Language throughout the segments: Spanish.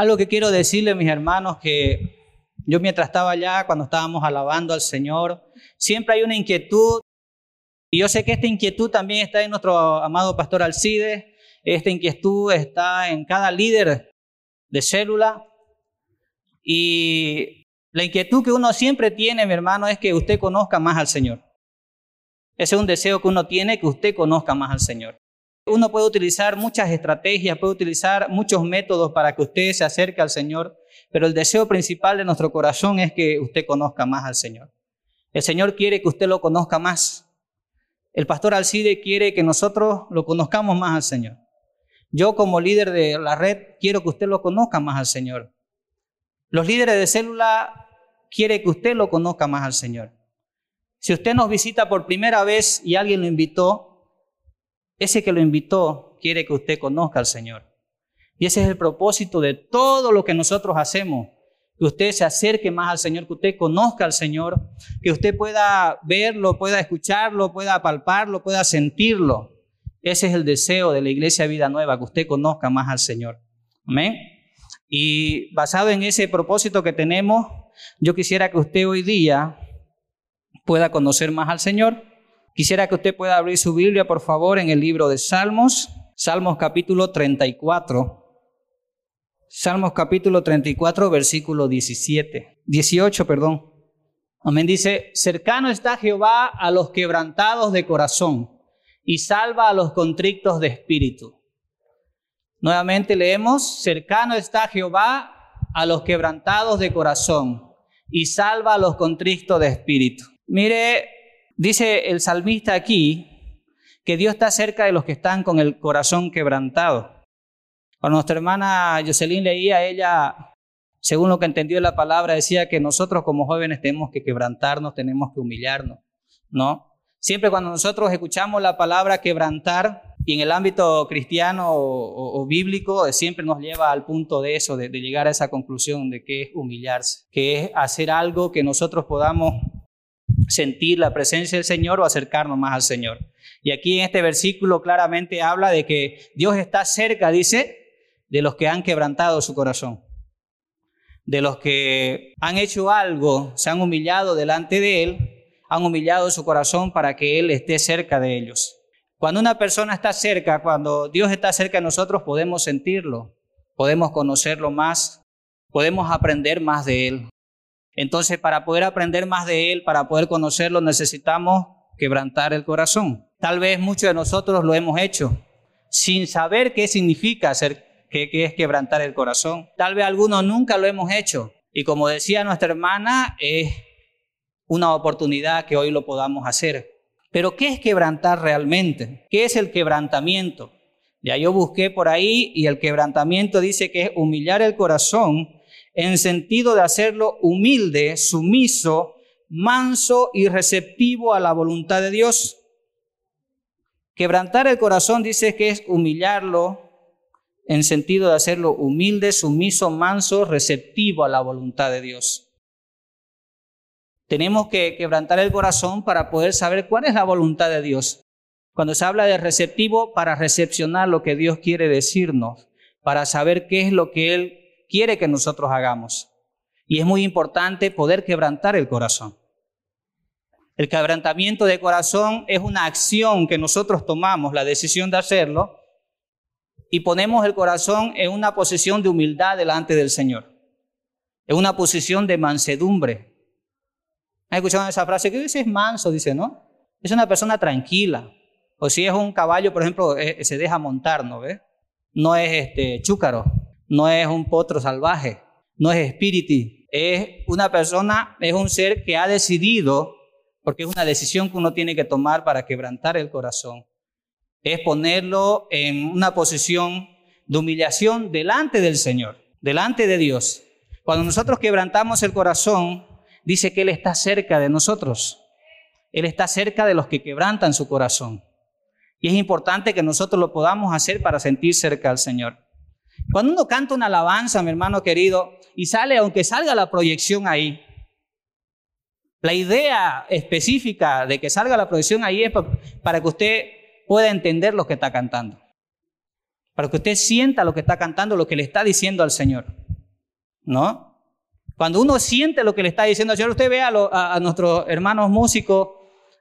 Algo que quiero decirle, mis hermanos, que yo mientras estaba allá, cuando estábamos alabando al Señor, siempre hay una inquietud. Y yo sé que esta inquietud también está en nuestro amado pastor Alcide. Esta inquietud está en cada líder de célula. Y la inquietud que uno siempre tiene, mi hermano, es que usted conozca más al Señor. Ese es un deseo que uno tiene, que usted conozca más al Señor. Uno puede utilizar muchas estrategias, puede utilizar muchos métodos para que usted se acerque al Señor, pero el deseo principal de nuestro corazón es que usted conozca más al Señor. El Señor quiere que usted lo conozca más. El pastor Alcide quiere que nosotros lo conozcamos más al Señor. Yo como líder de la red quiero que usted lo conozca más al Señor. Los líderes de célula quieren que usted lo conozca más al Señor. Si usted nos visita por primera vez y alguien lo invitó, ese que lo invitó quiere que usted conozca al Señor. Y ese es el propósito de todo lo que nosotros hacemos. Que usted se acerque más al Señor, que usted conozca al Señor, que usted pueda verlo, pueda escucharlo, pueda palparlo, pueda sentirlo. Ese es el deseo de la Iglesia Vida Nueva, que usted conozca más al Señor. Amén. Y basado en ese propósito que tenemos, yo quisiera que usted hoy día pueda conocer más al Señor Quisiera que usted pueda abrir su Biblia, por favor, en el libro de Salmos, Salmos capítulo 34. Salmos capítulo 34, versículo 17, 18, perdón. Amén. Dice, cercano está Jehová a los quebrantados de corazón y salva a los contrictos de espíritu. Nuevamente leemos, cercano está Jehová a los quebrantados de corazón y salva a los contrictos de espíritu. Mire, Dice el salmista aquí que Dios está cerca de los que están con el corazón quebrantado. Cuando nuestra hermana Jocelyn leía, ella, según lo que entendió la palabra, decía que nosotros como jóvenes tenemos que quebrantarnos, tenemos que humillarnos, ¿no? Siempre cuando nosotros escuchamos la palabra quebrantar, y en el ámbito cristiano o, bíblico, siempre nos lleva al punto de eso, de, de llegar a esa conclusión de que es humillarse, que es hacer algo que nosotros podamos sentir la presencia del Señor o acercarnos más al Señor. Y aquí en este versículo claramente habla de que Dios está cerca, dice, de los que han quebrantado su corazón, de los que han hecho algo, se han humillado delante de Él, han humillado su corazón para que Él esté cerca de ellos. Cuando una persona está cerca, cuando Dios está cerca de nosotros, podemos sentirlo, podemos conocerlo más, podemos aprender más de Él. Entonces, para poder aprender más de Él, para poder conocerlo, necesitamos quebrantar el corazón. Tal vez muchos de nosotros lo hemos hecho sin saber qué significa ser, qué, es quebrantar el corazón. Tal vez algunos nunca lo hemos hecho. Y como decía nuestra hermana, es una oportunidad que hoy lo podamos hacer. Pero ¿qué es quebrantar realmente? ¿Qué es el quebrantamiento? Ya yo busqué por ahí y el quebrantamiento dice que es humillar el corazón en sentido de hacerlo humilde, sumiso, manso y receptivo a la voluntad de Dios. Quebrantar el corazón dice que es humillarlo en sentido de hacerlo humilde, sumiso, manso, receptivo a la voluntad de Dios. Tenemos que quebrantar el corazón para poder saber cuál es la voluntad de Dios. Cuando se habla de receptivo, para recepcionar lo que Dios quiere decirnos, para saber qué es lo que Él quiere que nosotros hagamos. Y es muy importante poder quebrantar el corazón. El quebrantamiento de corazón es una acción que nosotros tomamos, la decisión de hacerlo, y ponemos el corazón en una posición de humildad delante del Señor, en una posición de mansedumbre. ¿Han escuchado esa frase? ¿Qué dice es manso? Dice, ¿no? Es una persona tranquila. O si es un caballo, por ejemplo, eh, se deja montar, ¿no ve? No es este chúcaro no es un potro salvaje, no es espíritu, es una persona, es un ser que ha decidido, porque es una decisión que uno tiene que tomar para quebrantar el corazón, es ponerlo en una posición de humillación delante del Señor, delante de Dios. Cuando nosotros quebrantamos el corazón, dice que Él está cerca de nosotros. Él está cerca de los que quebrantan su corazón. Y es importante que nosotros lo podamos hacer para sentir cerca al Señor. Cuando uno canta una alabanza, mi hermano querido, y sale, aunque salga la proyección ahí, la idea específica de que salga la proyección ahí es para que usted pueda entender lo que está cantando. Para que usted sienta lo que está cantando, lo que le está diciendo al Señor. ¿no? Cuando uno siente lo que le está diciendo el Señor, usted ve a, a, nuestros hermanos músicos,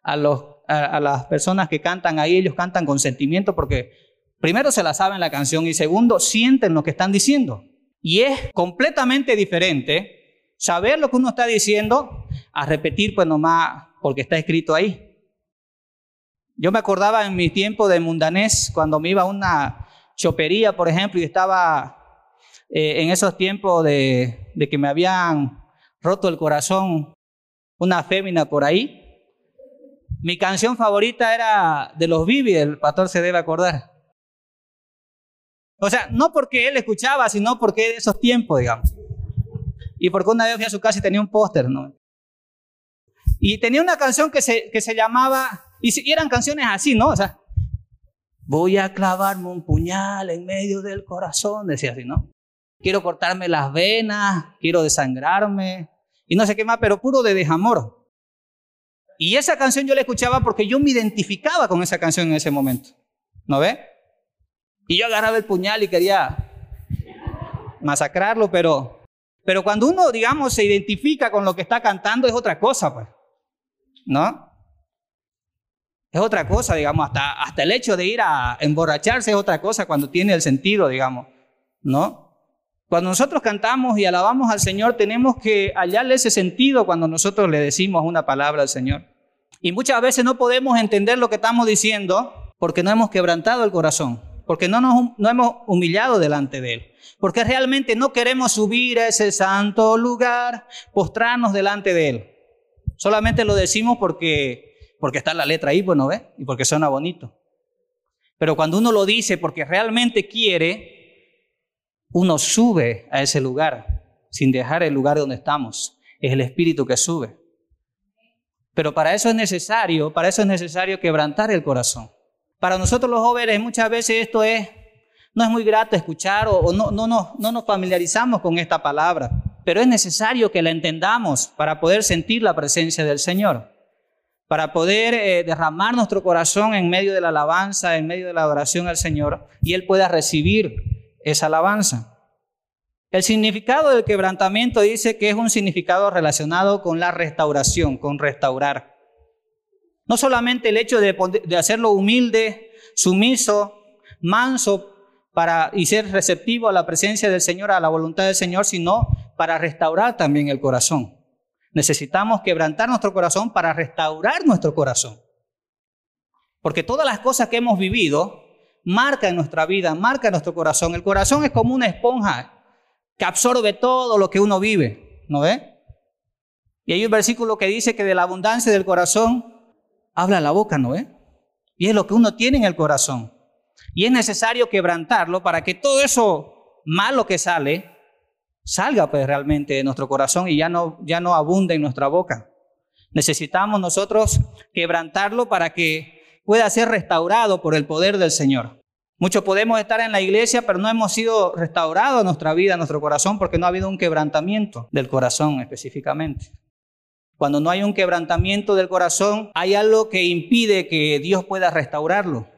a, a, las personas que cantan ahí, ellos cantan con sentimiento porque primero se la saben la canción y segundo sienten lo que están diciendo. Y es completamente diferente saber lo que uno está diciendo a repetir pues nomás porque está escrito ahí. Yo me acordaba en mi tiempo de mundanés, cuando me iba a una chopería, por ejemplo, y estaba eh, en esos tiempos de, que me habían roto el corazón una fémina por ahí. Mi canción favorita era de los Vivi, el pastor se debe acordar. O sea, no porque él escuchaba, sino porque de esos tiempos, digamos. Y porque una vez fui a su casa y tenía un póster, ¿no? Y tenía una canción que se, que se llamaba y, eran canciones así, ¿no? O sea, voy a clavarme un puñal en medio del corazón, decía así, ¿no? Quiero cortarme las venas, quiero desangrarme, y no sé qué más, pero puro de desamor. Y esa canción yo la escuchaba porque yo me identificaba con esa canción en ese momento, ¿no ve? Y yo agarraba el puñal y quería masacrarlo, pero, pero cuando uno, digamos, se identifica con lo que está cantando es otra cosa, pues, ¿no? Es otra cosa, digamos, hasta, hasta el hecho de ir a emborracharse es otra cosa cuando tiene el sentido, digamos, ¿no? Cuando nosotros cantamos y alabamos al Señor, tenemos que hallarle ese sentido cuando nosotros le decimos una palabra al Señor. Y muchas veces no podemos entender lo que estamos diciendo porque no hemos quebrantado el corazón, porque no nos no hemos humillado delante de Él, porque realmente no queremos subir a ese santo lugar, postrarnos delante de Él. Solamente lo decimos porque porque está la letra ahí, bueno, ¿ve? Y porque suena bonito. Pero cuando uno lo dice porque realmente quiere, uno sube a ese lugar sin dejar el lugar donde estamos. Es el Espíritu que sube. Pero para eso es necesario, para eso es necesario quebrantar el corazón. Para nosotros los jóvenes muchas veces esto es, no es muy grato escuchar o, no, no, no, no nos familiarizamos con esta palabra, pero es necesario que la entendamos para poder sentir la presencia del Señor para poder eh, derramar nuestro corazón en medio de la alabanza, en medio de la adoración al Señor, y Él pueda recibir esa alabanza. El significado del quebrantamiento dice que es un significado relacionado con la restauración, con restaurar. No solamente el hecho de, de hacerlo humilde, sumiso, manso, para, y ser receptivo a la presencia del Señor, a la voluntad del Señor, sino para restaurar también el corazón. Necesitamos quebrantar nuestro corazón para restaurar nuestro corazón. Porque todas las cosas que hemos vivido marcan nuestra vida, marcan nuestro corazón. El corazón es como una esponja que absorbe todo lo que uno vive, ¿no ve? Y hay un versículo que dice que de la abundancia del corazón habla la boca, ¿no ve? Y es lo que uno tiene en el corazón. Y es necesario quebrantarlo para que todo eso malo que sale salga pues realmente de nuestro corazón y ya no, ya no abunde en nuestra boca. Necesitamos nosotros quebrantarlo para que pueda ser restaurado por el poder del Señor. Muchos podemos estar en la iglesia, pero no hemos sido restaurados nuestra vida, nuestro corazón, porque no ha habido un quebrantamiento del corazón específicamente. Cuando no hay un quebrantamiento del corazón, hay algo que impide que Dios pueda restaurarlo.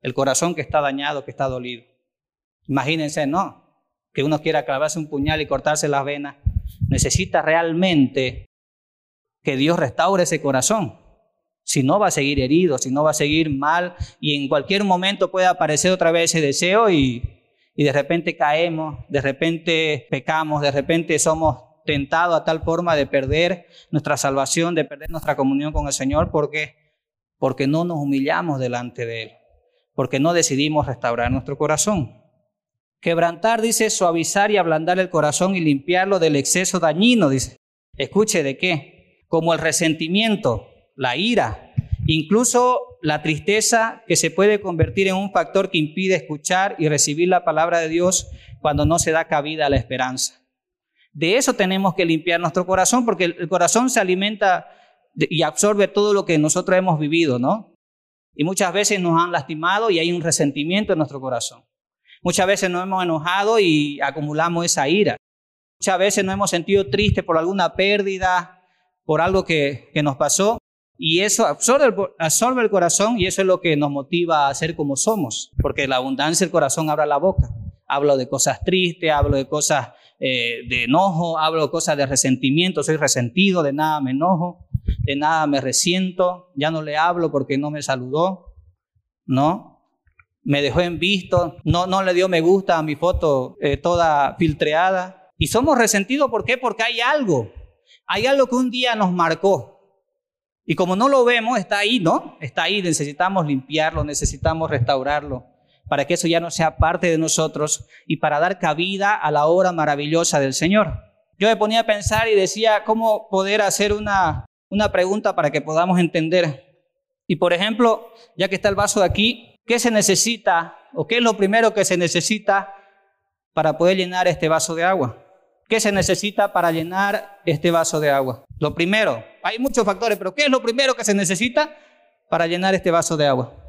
El corazón que está dañado, que está dolido. Imagínense, no, que uno quiera clavarse un puñal y cortarse las venas, necesita realmente que Dios restaure ese corazón. Si no va a seguir herido, si no va a seguir mal y en cualquier momento puede aparecer otra vez ese deseo y, y de repente caemos, de repente pecamos, de repente somos tentados a tal forma de perder nuestra salvación, de perder nuestra comunión con el Señor porque porque no nos humillamos delante de él, porque no decidimos restaurar nuestro corazón. Quebrantar, dice, suavizar y ablandar el corazón y limpiarlo del exceso dañino, dice. Escuche, ¿de qué? Como el resentimiento, la ira, incluso la tristeza que se puede convertir en un factor que impide escuchar y recibir la palabra de Dios cuando no se da cabida a la esperanza. De eso tenemos que limpiar nuestro corazón porque el corazón se alimenta y absorbe todo lo que nosotros hemos vivido, ¿no? Y muchas veces nos han lastimado y hay un resentimiento en nuestro corazón. Muchas veces nos hemos enojado y acumulamos esa ira. Muchas veces nos hemos sentido tristes por alguna pérdida, por algo que, que nos pasó. Y eso absorbe el, absorbe el corazón y eso es lo que nos motiva a ser como somos. Porque la abundancia del corazón abra la boca. Hablo de cosas tristes, hablo de cosas eh, de enojo, hablo cosas de resentimiento, soy resentido, de nada me enojo, de nada me resiento, ya no le hablo porque no me saludó, ¿no? Me dejó en visto, no, no le dio me gusta a mi foto eh, toda filtreada. Y somos resentidos, ¿por qué? Porque hay algo, hay algo que un día nos marcó, y como no lo vemos, está ahí, ¿no? Está ahí, necesitamos limpiarlo, necesitamos restaurarlo, para que eso ya no sea parte de nosotros y para dar cabida a la obra maravillosa del Señor. Yo me ponía a pensar y decía, ¿cómo poder hacer una, una pregunta para que podamos entender? Y por ejemplo, ya que está el vaso de aquí, ¿qué se necesita o qué es lo primero que se necesita para poder llenar este vaso de agua? ¿Qué se necesita para llenar este vaso de agua? Lo primero, hay muchos factores, pero ¿qué es lo primero que se necesita para llenar este vaso de agua?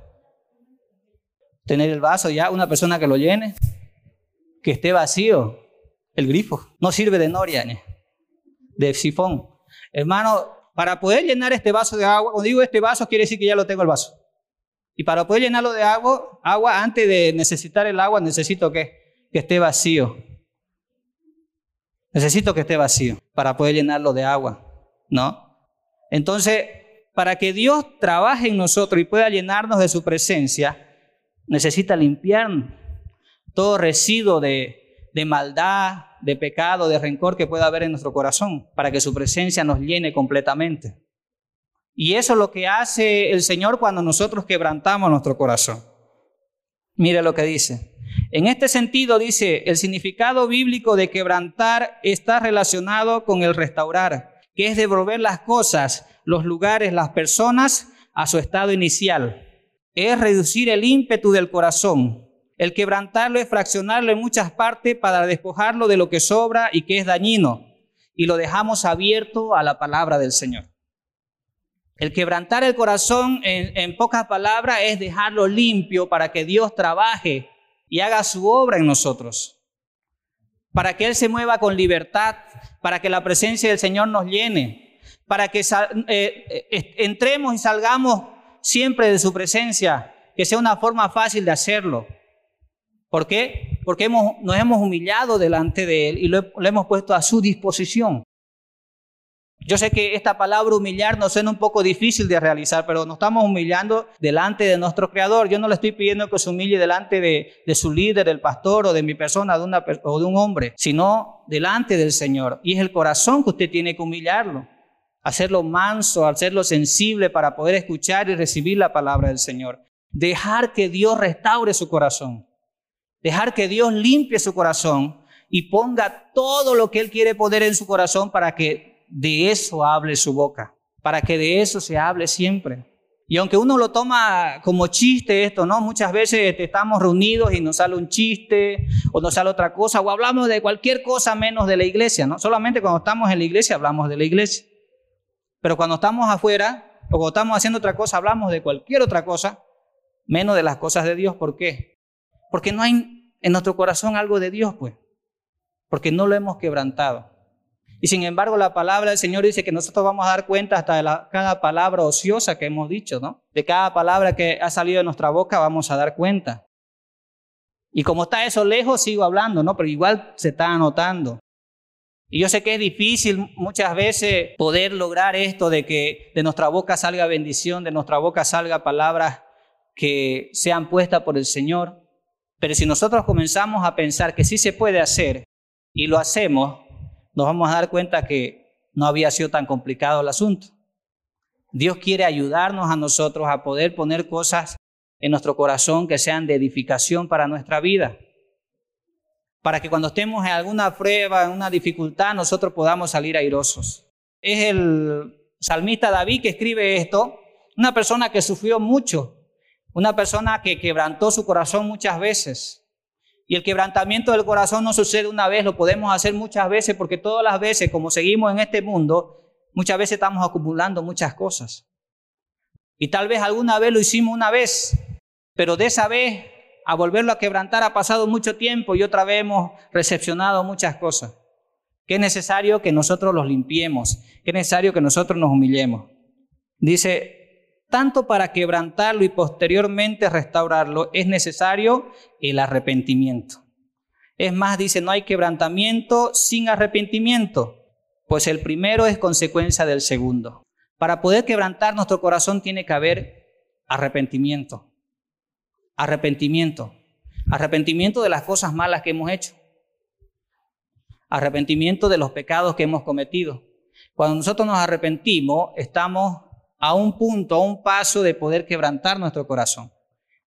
Tener el vaso ya, una persona que lo llene, que esté vacío, el grifo. No sirve de noria, de sifón. Hermano, para poder llenar este vaso de agua, cuando digo este vaso, quiere decir que ya lo tengo el vaso. Y para poder llenarlo de agua, agua antes de necesitar el agua, necesito que, que esté vacío. Necesito que esté vacío para poder llenarlo de agua, ¿no? Entonces, para que Dios trabaje en nosotros y pueda llenarnos de su presencia, necesita limpiar todo residuo de, maldad, de pecado, de rencor que pueda haber en nuestro corazón, para que su presencia nos llene completamente. Y eso es lo que hace el Señor cuando nosotros quebrantamos nuestro corazón. Mire lo que dice. En este sentido, dice, el significado bíblico de quebrantar está relacionado con el restaurar, que es devolver las cosas, los lugares, las personas a su estado inicial. Es reducir el ímpetu del corazón. El quebrantarlo es fraccionarlo en muchas partes para despojarlo de lo que sobra y que es dañino, y lo dejamos abierto a la palabra del Señor. El quebrantar el corazón, en, pocas palabras, es dejarlo limpio para que Dios trabaje y haga su obra en nosotros. Para que Él se mueva con libertad, para que la presencia del Señor nos llene, para que eh, eh, entremos y salgamos siempre de su presencia, que sea una forma fácil de hacerlo. ¿Por qué? Porque hemos, nos hemos humillado delante de Él y lo hemos puesto a su disposición. Yo sé que esta palabra humillar nos suena un poco difícil de realizar, pero nos estamos humillando delante de nuestro Creador. Yo no le estoy pidiendo que se humille delante de, su líder, del pastor o de mi persona o de un hombre, sino delante del Señor. Y es el corazón que usted tiene que humillarlo, hacerlo manso, hacerlo sensible para poder escuchar y recibir la palabra del Señor. Dejar que Dios restaure su corazón. Dejar que Dios limpie su corazón y ponga todo lo que Él quiere poner en su corazón para que de eso hable su boca, para que de eso se hable siempre. Y aunque uno lo toma como chiste esto, ¿no? Muchas veces este, estamos reunidos y nos sale un chiste o nos sale otra cosa o hablamos de cualquier cosa menos de la iglesia, ¿no? Solamente cuando estamos en la iglesia hablamos de la iglesia. Pero cuando estamos afuera o cuando estamos haciendo otra cosa hablamos de cualquier otra cosa menos de las cosas de Dios. ¿Por qué? Porque no hay en nuestro corazón algo de Dios, pues. Porque no lo hemos quebrantado. Y sin embargo, la palabra del Señor dice que nosotros vamos a dar cuenta hasta de cada palabra ociosa que hemos dicho, ¿no? De cada palabra que ha salido de nuestra boca vamos a dar cuenta. Y como está eso lejos, sigo hablando, ¿no? Pero igual se está anotando. Y yo sé que es difícil muchas veces poder lograr esto de que de nuestra boca salga bendición, de nuestra boca salga palabras que sean puestas por el Señor. Pero si nosotros comenzamos a pensar que sí se puede hacer y lo hacemos, nos vamos a dar cuenta que no había sido tan complicado el asunto. Dios quiere ayudarnos a nosotros a poder poner cosas en nuestro corazón que sean de edificación para nuestra vida. Para que cuando estemos en alguna prueba, en una dificultad, nosotros podamos salir airosos. Es el salmista David que escribe esto, una persona que sufrió mucho, una persona que quebrantó su corazón muchas veces, y el quebrantamiento del corazón no sucede una vez, lo podemos hacer muchas veces porque todas las veces, como seguimos en este mundo, muchas veces estamos acumulando muchas cosas. Y tal vez alguna vez lo hicimos una vez, pero de esa vez a volverlo a quebrantar ha pasado mucho tiempo y otra vez hemos recepcionado muchas cosas. Que es necesario que nosotros los limpiemos, que es necesario que nosotros nos humillemos. Dice tanto para quebrantarlo y posteriormente restaurarlo, es necesario el arrepentimiento. Es más, dice, no hay quebrantamiento sin arrepentimiento, pues el primero es consecuencia del segundo. Para poder quebrantar nuestro corazón tiene que haber arrepentimiento. Arrepentimiento. Arrepentimiento de las cosas malas que hemos hecho. Arrepentimiento de los pecados que hemos cometido. Cuando nosotros nos arrepentimos, estamos a un punto, a un paso de poder quebrantar nuestro corazón.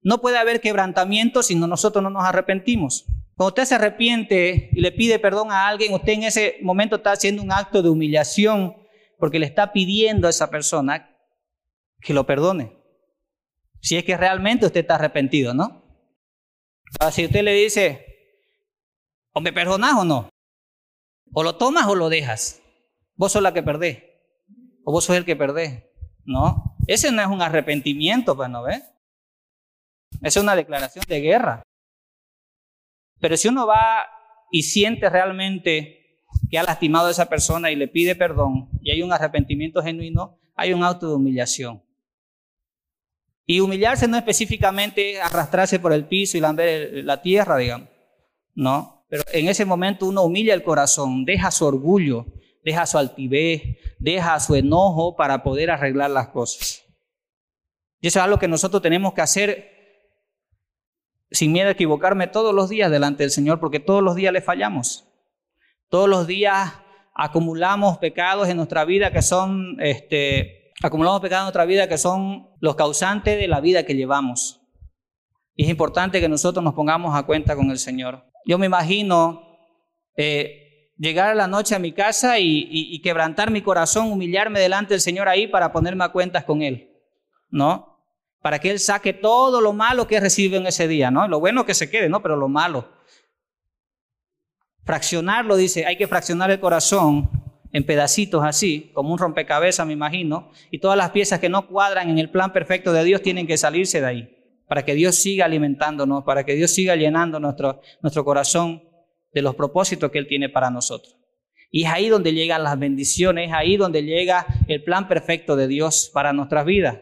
No puede haber quebrantamiento si nosotros no nos arrepentimos. Cuando usted se arrepiente y le pide perdón a alguien, usted en ese momento está haciendo un acto de humillación porque le está pidiendo a esa persona que lo perdone. Si es que realmente usted está arrepentido, ¿no? Ahora, si usted le dice, o me perdonas o no, o lo tomas o lo dejas, vos sos la que perdés, o vos sos el que perdés, ¿no? Ese no es un arrepentimiento, pues, ¿no ves? Es una declaración de guerra. Pero si uno va y siente realmente que ha lastimado a esa persona y le pide perdón y hay un arrepentimiento genuino, hay un auto de humillación. Y humillarse no específicamente arrastrarse por el piso y lamber la tierra, digamos. No, pero en ese momento uno humilla el corazón, deja su orgullo, deja su altivez, deja su enojo para poder arreglar las cosas. Y eso es algo que nosotros tenemos que hacer sin miedo a equivocarme todos los días delante del Señor, porque todos los días le fallamos. Todos los días acumulamos pecados en nuestra vida que son, este, acumulamos pecados en nuestra vida que son los causantes de la vida que llevamos. Y es importante que nosotros nos pongamos a cuenta con el Señor. Yo me imagino eh, llegar a la noche a mi casa y, y quebrantar mi corazón, humillarme delante del Señor ahí para ponerme a cuentas con Él. ¿No? para que Él saque todo lo malo que recibe en ese día, ¿no? Lo bueno que se quede, ¿no? Pero lo malo. Fraccionarlo, dice, hay que fraccionar el corazón en pedacitos así, como un rompecabezas, me imagino, y todas las piezas que no cuadran en el plan perfecto de Dios tienen que salirse de ahí, para que Dios siga alimentándonos, para que Dios siga llenando nuestro, nuestro corazón de los propósitos que Él tiene para nosotros. Y es ahí donde llegan las bendiciones, es ahí donde llega el plan perfecto de Dios para nuestras vidas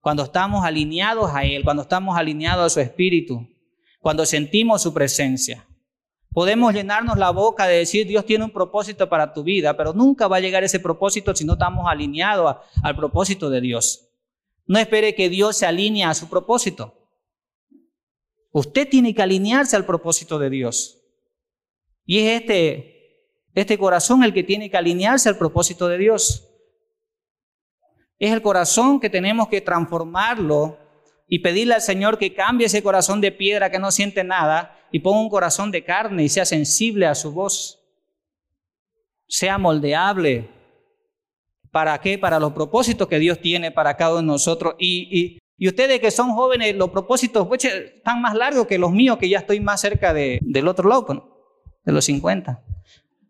cuando estamos alineados a Él, cuando estamos alineados a su Espíritu, cuando sentimos su presencia. Podemos llenarnos la boca de decir Dios tiene un propósito para tu vida, pero nunca va a llegar ese propósito si no estamos alineados al propósito de Dios. No espere que Dios se alinee a su propósito. Usted tiene que alinearse al propósito de Dios. Y es este, este corazón el que tiene que alinearse al propósito de Dios. Es el corazón que tenemos que transformarlo y pedirle al Señor que cambie ese corazón de piedra que no siente nada y ponga un corazón de carne y sea sensible a su voz. Sea moldeable. ¿Para qué? Para los propósitos que Dios tiene para cada uno de nosotros. Y, y, ustedes que son jóvenes, los propósitos están más largos que los míos, que ya estoy más cerca de, del otro lado, pues, de los 50.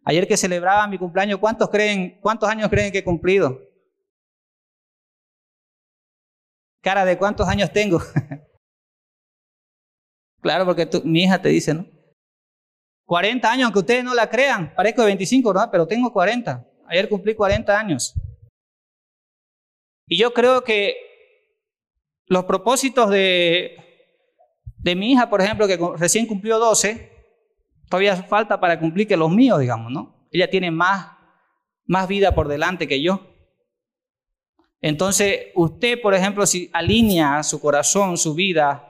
Ayer que celebraba mi cumpleaños, ¿cuántos creen, cuántos años creen que he cumplido? Cara de cuántos años tengo. claro, porque mi hija te dice, ¿no? 40 años, aunque ustedes no la crean, parezco de 25, ¿no? Pero tengo 40. Ayer cumplí 40 años. Y yo creo que los propósitos de, de mi hija, por ejemplo, que recién cumplió 12, todavía falta para cumplir que los míos, digamos, ¿no? Ella tiene más, más vida por delante que yo. Entonces, usted, por ejemplo, si alinea su corazón, su vida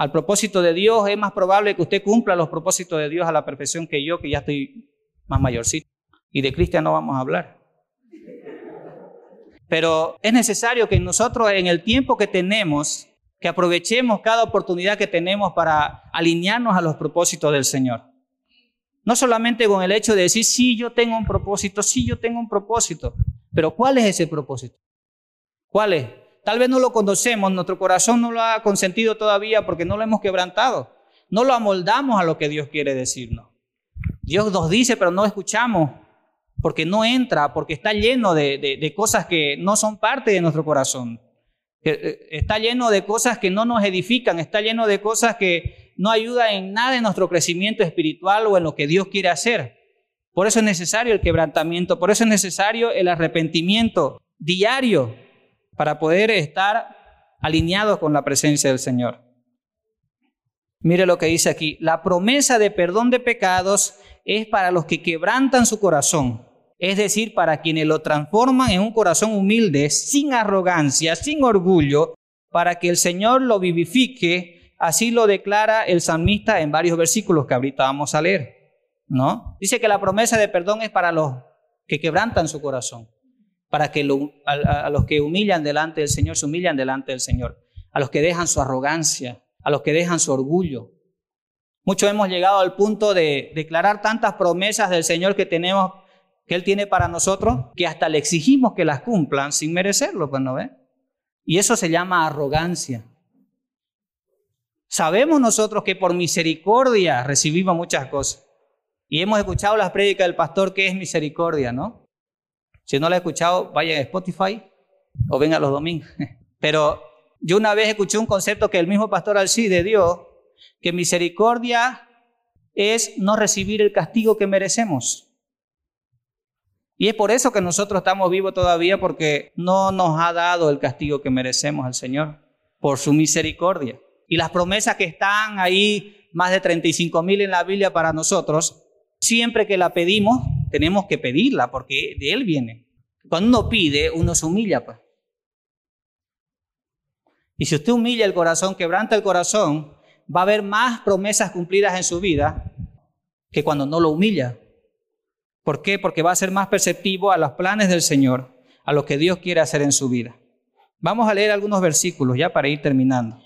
al propósito de Dios, es más probable que usted cumpla los propósitos de Dios a la perfección que yo, que ya estoy más mayorcito. Y de Cristian no vamos a hablar. Pero es necesario que nosotros en el tiempo que tenemos, que aprovechemos cada oportunidad que tenemos para alinearnos a los propósitos del Señor. No solamente con el hecho de decir, sí, yo tengo un propósito, sí, yo tengo un propósito, pero ¿cuál es ese propósito? ¿Cuál es? Tal vez no lo conocemos, nuestro corazón no lo ha consentido todavía porque no lo hemos quebrantado. No lo amoldamos a lo que Dios quiere decirnos. Dios nos dice, pero no escuchamos porque no entra, porque está lleno de, cosas que no son parte de nuestro corazón. Eh, está lleno de cosas que no nos edifican, está lleno de cosas que no ayudan en nada en nuestro crecimiento espiritual o en lo que Dios quiere hacer. Por eso es necesario el quebrantamiento, por eso es necesario el arrepentimiento diario para poder estar alineados con la presencia del Señor. Mire lo que dice aquí. La promesa de perdón de pecados es para los que quebrantan su corazón, es decir, para quienes lo transforman en un corazón humilde, sin arrogancia, sin orgullo, para que el Señor lo vivifique. Así lo declara el salmista en varios versículos que ahorita vamos a leer. ¿No? Dice que la promesa de perdón es para los que quebrantan su corazón, para que a los que humillan delante del Señor se humillan delante del Señor, a los que dejan su arrogancia, a los que dejan su orgullo. Muchos hemos llegado al punto de declarar tantas promesas del Señor que tenemos, que Él tiene para nosotros, que hasta le exigimos que las cumplan sin merecerlo, pues no ve. Y eso se llama arrogancia. Sabemos nosotros que por misericordia recibimos muchas cosas. Y hemos escuchado las prédicas del pastor que es misericordia, ¿no? Si no la he escuchado, vaya a Spotify o venga los domingos. Pero yo una vez escuché un concepto que el mismo pastor Alcide dio, que misericordia es no recibir el castigo que merecemos. Y es por eso que nosotros estamos vivos todavía, porque no nos ha dado el castigo que merecemos al Señor, por su misericordia. Y las promesas que están ahí, más de 35 mil en la Biblia para nosotros, siempre que la pedimos, tenemos que pedirla, porque de Él viene. Cuando uno pide, uno se humilla. Pues. Y si usted humilla el corazón, quebranta el corazón, va a haber más promesas cumplidas en su vida que cuando no lo humilla. ¿Por qué? Porque va a ser más perceptivo a los planes del Señor, a lo que Dios quiere hacer en su vida. Vamos a leer algunos versículos ya para ir terminando.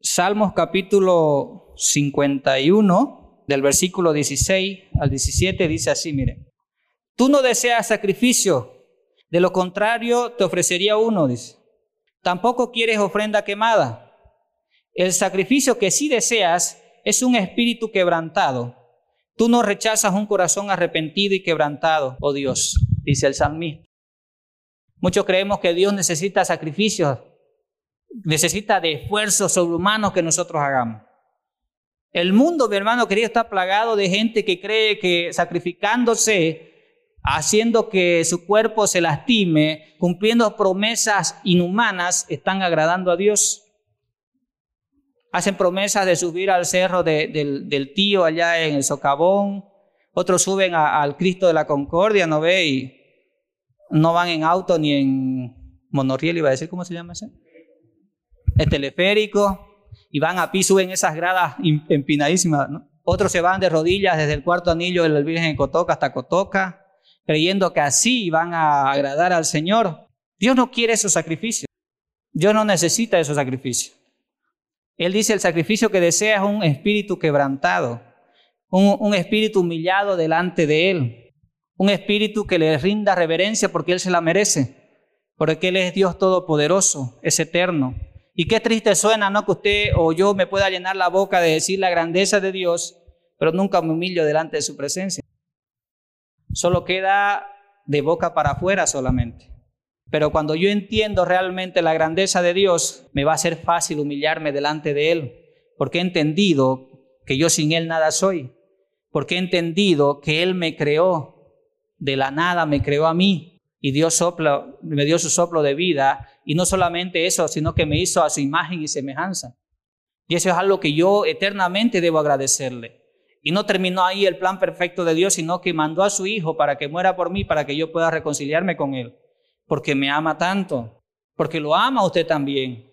Salmos capítulo 51, del versículo 16 al 17, dice así, mire, tú no deseas sacrificio, de lo contrario te ofrecería uno, dice. Tampoco quieres ofrenda quemada. El sacrificio que sí deseas es un espíritu quebrantado. Tú no rechazas un corazón arrepentido y quebrantado, oh Dios, dice el salmista. Muchos creemos que Dios necesita sacrificios, necesita de esfuerzos sobrehumanos que nosotros hagamos. El mundo, mi hermano querido, está plagado de gente que cree que sacrificándose haciendo que su cuerpo se lastime, cumpliendo promesas inhumanas, están agradando a Dios. Hacen promesas de subir al cerro del, tío allá en el socavón, otros suben al Cristo de la Concordia, ¿no ve? Y no van en auto ni en monorriel, iba a decir, ¿cómo se llama ese? El teleférico, y van a pie, esas gradas empinadísimas, ¿no? Otros se van de rodillas desde el cuarto anillo de la Virgen de Cotoca hasta Cotoca creyendo que así van a agradar al Señor. Dios no quiere esos sacrificios. Dios no necesita esos sacrificios. Él dice, el sacrificio que desea es un espíritu quebrantado, un, un espíritu humillado delante de Él, un espíritu que le rinda reverencia porque Él se la merece, porque Él es Dios todopoderoso, es eterno. Y qué triste suena, ¿no? Que usted o yo me pueda llenar la boca de decir la grandeza de Dios, pero nunca me humillo delante de su presencia solo queda de boca para afuera solamente. Pero cuando yo entiendo realmente la grandeza de Dios, me va a ser fácil humillarme delante de Él, porque he entendido que yo sin Él nada soy, porque he entendido que Él me creó, de la nada me creó a mí, y Dios soplo, me dio su soplo de vida, y no solamente eso, sino que me hizo a su imagen y semejanza. Y eso es algo que yo eternamente debo agradecerle. Y no terminó ahí el plan perfecto de Dios, sino que mandó a su Hijo para que muera por mí, para que yo pueda reconciliarme con Él. Porque me ama tanto, porque lo ama usted también.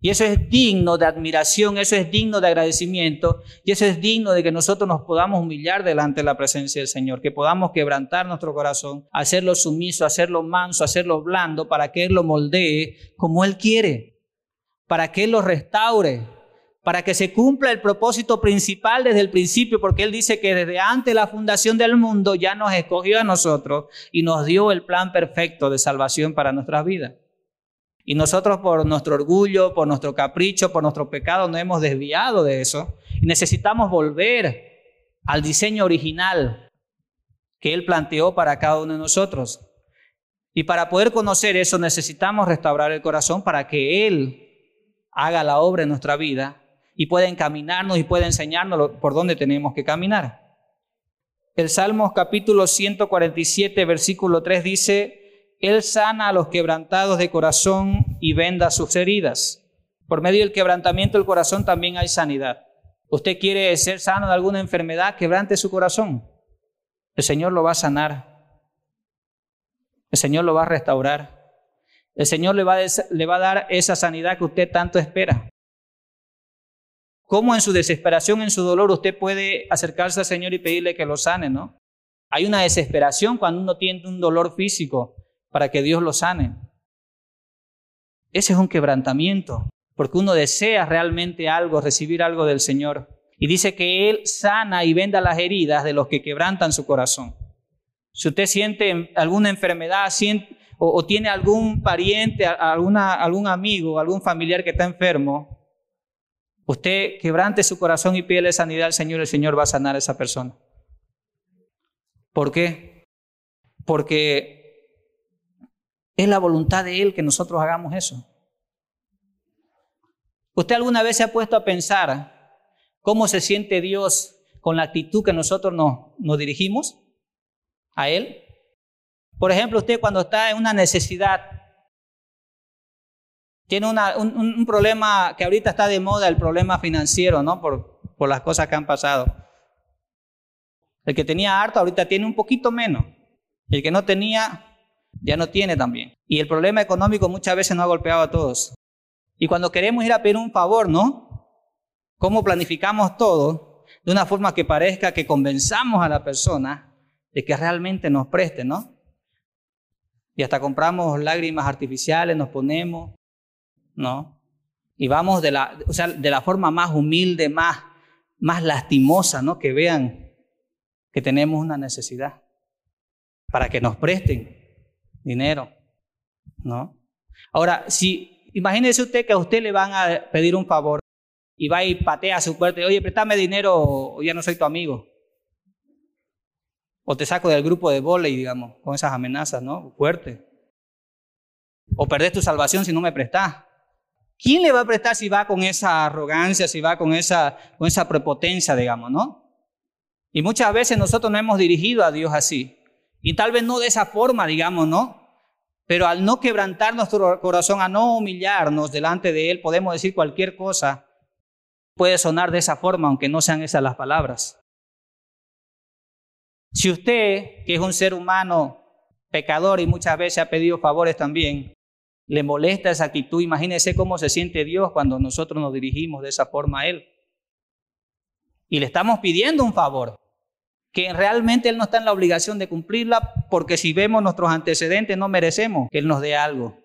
Y eso es digno de admiración, eso es digno de agradecimiento y eso es digno de que nosotros nos podamos humillar delante de la presencia del Señor, que podamos quebrantar nuestro corazón, hacerlo sumiso, hacerlo manso, hacerlo blando, para que Él lo moldee como Él quiere, para que Él lo restaure, para que se cumpla el propósito principal desde el principio, porque Él dice que desde antes de la fundación del mundo ya nos escogió a nosotros y nos dio el plan perfecto de salvación para nuestras vidas. Y nosotros por nuestro orgullo, por nuestro capricho, por nuestro pecado nos hemos desviado de eso y necesitamos volver al diseño original que Él planteó para cada uno de nosotros. Y para poder conocer eso necesitamos restaurar el corazón para que Él haga la obra en nuestra vida y puede encaminarnos y puede enseñarnos por dónde tenemos que caminar. El Salmos capítulo 147, versículo 3 dice, Él sana a los quebrantados de corazón y venda sus heridas. Por medio del quebrantamiento del corazón también hay sanidad. Usted quiere ser sano de alguna enfermedad, quebrante su corazón. El Señor lo va a sanar. El Señor lo va a restaurar. El Señor le va, a, dar esa sanidad que usted tanto espera. ¿Cómo en su desesperación, en su dolor, usted puede acercarse al Señor y pedirle que lo sane, no? Hay una desesperación cuando uno tiene un dolor físico para que Dios lo sane. Ese es un quebrantamiento, porque uno desea realmente algo, recibir algo del Señor. Y dice que Él sana y venda las heridas de los que quebrantan su corazón. Si usted siente alguna enfermedad o, tiene algún pariente, alguna, algún amigo, algún familiar que está enfermo, usted quebrante su corazón y pide sanidad al Señor, el Señor va a sanar a esa persona. ¿Por qué? Porque es la voluntad de Él que nosotros hagamos eso. ¿Usted alguna vez se ha puesto a pensar cómo se siente Dios con la actitud que nosotros nos, dirigimos a Él? Por ejemplo, usted cuando está en una necesidad, tiene un, un, problema que ahorita está de moda, el problema financiero, ¿no? Por, por las cosas que han pasado. El que tenía harto ahorita tiene un poquito menos. El que no tenía ya no tiene también. Y el problema económico muchas veces nos ha golpeado a todos. Y cuando queremos ir a pedir un favor, ¿no? ¿Cómo planificamos todo de una forma que parezca que convenzamos a la persona de que realmente nos preste, ¿no? Y hasta compramos lágrimas artificiales, nos ponemos, ¿no? Y vamos de la, o sea, de la forma más humilde, más, más lastimosa, ¿no? Que vean que tenemos una necesidad para que nos presten dinero, ¿no? Ahora, si imagínese usted que a usted le van a pedir un favor y va y patea su puerta y oye, préstame dinero o ya no soy tu amigo. O te saco del grupo de volei, digamos, con esas amenazas, ¿no? Fuerte. O perdés tu salvación si no me prestás. ¿Quién le va a prestar si va con esa arrogancia, si va con esa, con esa prepotencia, digamos, ¿no? Y muchas veces nosotros no hemos dirigido a Dios así. Y tal vez no de esa forma, digamos, ¿no? Pero al no quebrantar nuestro corazón, a no humillarnos delante de Él, podemos decir cualquier cosa. Puede sonar de esa forma, aunque no sean esas las palabras. Si usted, que es un ser humano pecador y muchas veces ha pedido favores también, le molesta esa actitud, imagínese cómo se siente Dios cuando nosotros nos dirigimos de esa forma a Él y le estamos pidiendo un favor, que realmente Él no está en la obligación de cumplirla, porque si vemos nuestros antecedentes no merecemos que Él nos dé algo.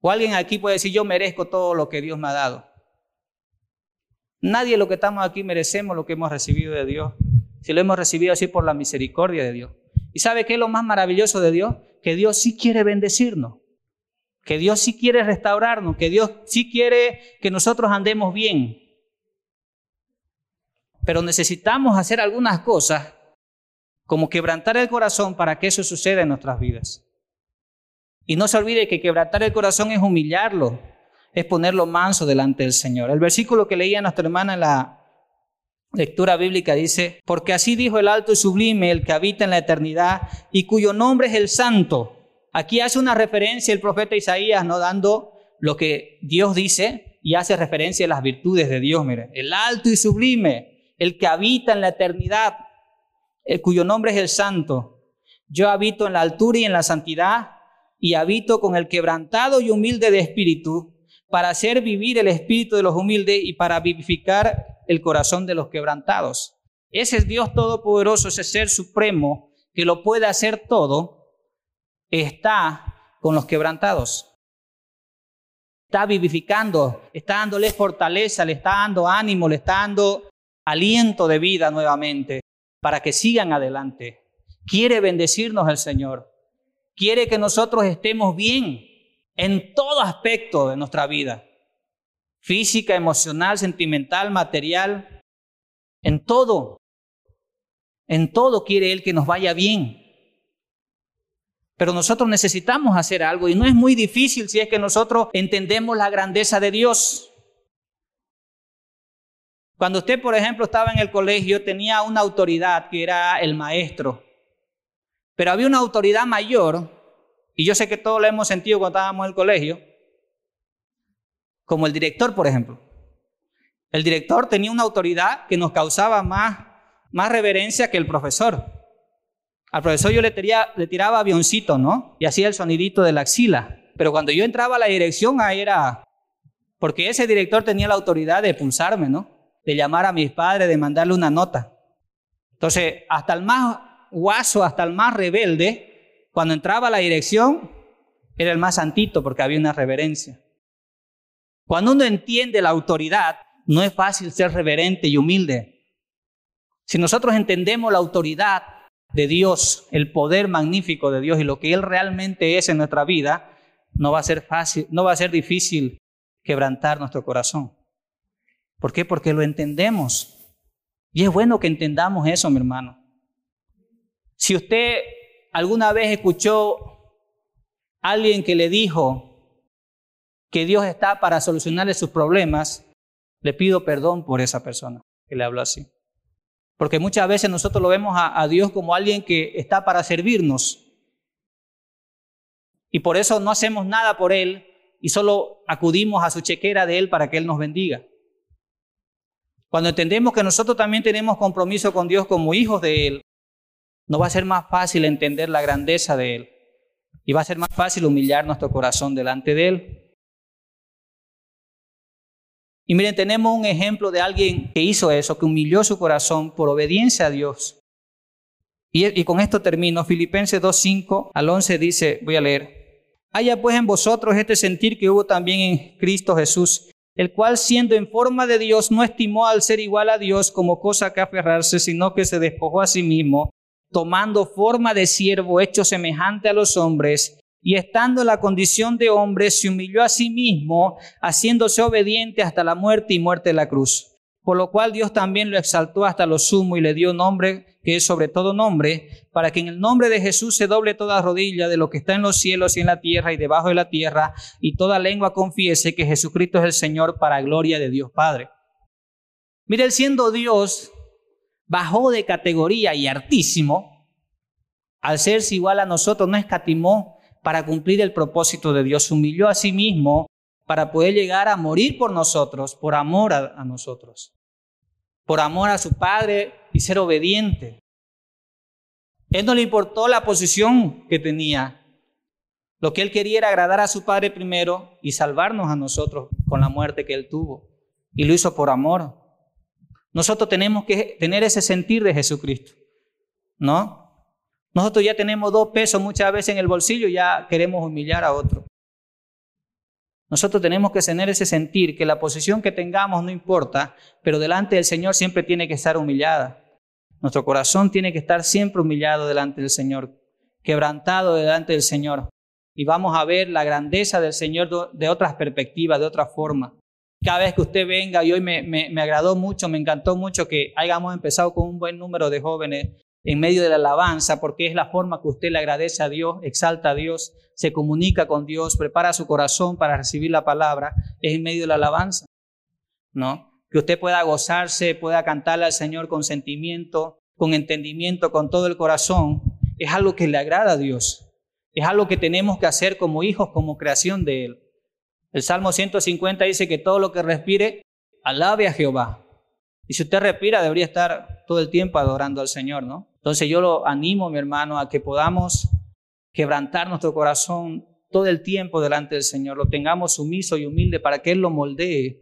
O alguien aquí puede decir, yo merezco todo lo que Dios me ha dado. Nadie de los que estamos aquí merecemos lo que hemos recibido de Dios, si lo hemos recibido así por la misericordia de Dios. ¿Y sabe qué es lo más maravilloso de Dios? Que Dios sí quiere bendecirnos, que Dios sí quiere restaurarnos, que Dios sí quiere que nosotros andemos bien, pero necesitamos hacer algunas cosas como quebrantar el corazón para que eso suceda en nuestras vidas. Y no se olvide que quebrantar el corazón es humillarlo, es ponerlo manso delante del Señor. El versículo que leía nuestra hermana en la lectura bíblica dice, porque así dijo el alto y sublime, el que habita en la eternidad y cuyo nombre es el santo. Aquí hace una referencia el profeta Isaías, no dando lo que Dios dice y hace referencia a las virtudes de Dios. Mire, el alto y sublime, el que habita en la eternidad, el cuyo nombre es el Santo. Yo habito en la altura y en la santidad y habito con el quebrantado y humilde de espíritu para hacer vivir el espíritu de los humildes y para vivificar el corazón de los quebrantados. Ese es Dios Todopoderoso, ese ser supremo que lo puede hacer todo, está con los quebrantados. Está vivificando, está dándole fortaleza, le está dando ánimo, le está dando aliento de vida nuevamente para que sigan adelante. Quiere bendecirnos el Señor. Quiere que nosotros estemos bien en todo aspecto de nuestra vida. Física, emocional, sentimental, material. En todo. En todo quiere Él que nos vaya bien. Pero nosotros necesitamos hacer algo y no es muy difícil si es que nosotros entendemos la grandeza de Dios. Cuando usted, por ejemplo, estaba en el colegio, tenía una autoridad que era el maestro. Pero había una autoridad mayor, y yo sé que todos lo hemos sentido cuando estábamos en el colegio, como el director, por ejemplo. El director tenía una autoridad que nos causaba más, más reverencia que el profesor. Al profesor yo le, le tiraba avioncito, ¿no? Y hacía el sonidito de la axila. Pero cuando yo entraba a la dirección, ahí era... Porque ese director tenía la autoridad de pulsarme, ¿no? De llamar a mis padres, de mandarle una nota. Entonces, hasta el más guaso, hasta el más rebelde, cuando entraba a la dirección, era el más santito porque había una reverencia. Cuando uno entiende la autoridad, no es fácil ser reverente y humilde. Si nosotros entendemos la autoridad de Dios, el poder magnífico de Dios y lo que Él realmente es en nuestra vida, no va a ser fácil, no va a ser difícil quebrantar nuestro corazón. ¿Por qué? Porque lo entendemos. Y es bueno que entendamos eso, mi hermano. Si usted alguna vez escuchó a alguien que le dijo, que Dios está para solucionarle sus problemas, le pido perdón por esa persona que le habló así. Porque muchas veces nosotros lo vemos a, Dios como alguien que está para servirnos. Y por eso no hacemos nada por Él y solo acudimos a su chequera de Él para que Él nos bendiga. Cuando entendemos que nosotros también tenemos compromiso con Dios como hijos de Él, nos va a ser más fácil entender la grandeza de Él. Y va a ser más fácil humillar nuestro corazón delante de Él. Y miren, tenemos un ejemplo de alguien que hizo eso, que humilló su corazón por obediencia a Dios. Y, con esto termino. Filipenses 2.5 al 11 dice, voy a leer. Haya pues en vosotros este sentir que hubo también en Cristo Jesús, el cual siendo en forma de Dios no estimó al ser igual a Dios como cosa que aferrarse, sino que se despojó a sí mismo, tomando forma de siervo hecho semejante a los hombres, y estando en la condición de hombre, se humilló a sí mismo, haciéndose obediente hasta la muerte y muerte de la cruz. Por lo cual Dios también lo exaltó hasta lo sumo y le dio nombre que es sobre todo nombre, para que en el nombre de Jesús se doble toda rodilla de lo que está en los cielos y en la tierra y debajo de la tierra, y toda lengua confiese que Jesucristo es el Señor para gloria de Dios Padre. Mire, siendo Dios, bajó de categoría y hartísimo, al serse igual a nosotros, no escatimó para cumplir el propósito de Dios. Humilló a sí mismo para poder llegar a morir por nosotros, por amor a nosotros, por amor a su Padre y ser obediente. Él no le importó la posición que tenía. Lo que él quería era agradar a su Padre primero y salvarnos a nosotros con la muerte que él tuvo. Y lo hizo por amor. Nosotros tenemos que tener ese sentir de Jesucristo, ¿no? Nosotros ya tenemos dos pesos muchas veces en el bolsillo y ya queremos humillar a otro. Nosotros tenemos que tener ese sentir que la posición que tengamos no importa, pero delante del Señor siempre tiene que estar humillada. Nuestro corazón tiene que estar siempre humillado delante del Señor, quebrantado delante del Señor. Y vamos a ver la grandeza del Señor de otras perspectivas, de otra forma. Cada vez que usted venga, y hoy me, me, agradó mucho, me encantó mucho que hayamos empezado con un buen número de jóvenes en medio de la alabanza, porque es la forma que usted le agradece a Dios, exalta a Dios, se comunica con Dios, prepara su corazón para recibir la palabra, es en medio de la alabanza, ¿no? Que usted pueda gozarse, pueda cantarle al Señor con sentimiento, con entendimiento, con todo el corazón, es algo que le agrada a Dios, es algo que tenemos que hacer como hijos, como creación de Él. El Salmo 150 dice que todo lo que respire, alabe a Jehová. Y si usted respira, debería estar todo el tiempo adorando al Señor, ¿no? Entonces yo lo animo, mi hermano, a que podamos quebrantar nuestro corazón todo el tiempo delante del Señor, lo tengamos sumiso y humilde para que Él lo moldee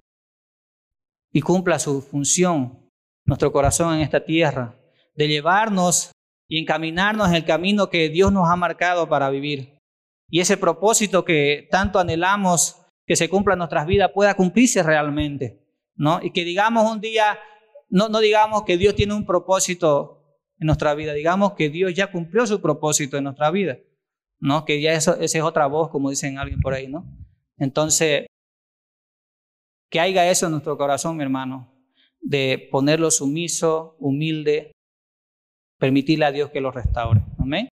y cumpla su función, nuestro corazón en esta tierra, de llevarnos y encaminarnos en el camino que Dios nos ha marcado para vivir. Y ese propósito que tanto anhelamos que se cumpla en nuestras vidas pueda cumplirse realmente, ¿no? Y que digamos un día, no, no digamos que Dios tiene un propósito en nuestra vida. Digamos que Dios ya cumplió su propósito en nuestra vida, ¿no? Que ya eso, esa es otra voz, como dicen alguien por ahí, ¿no? Entonces, que haya eso en nuestro corazón, mi hermano, de ponerlo sumiso, humilde, permitirle a Dios que lo restaure. Amén.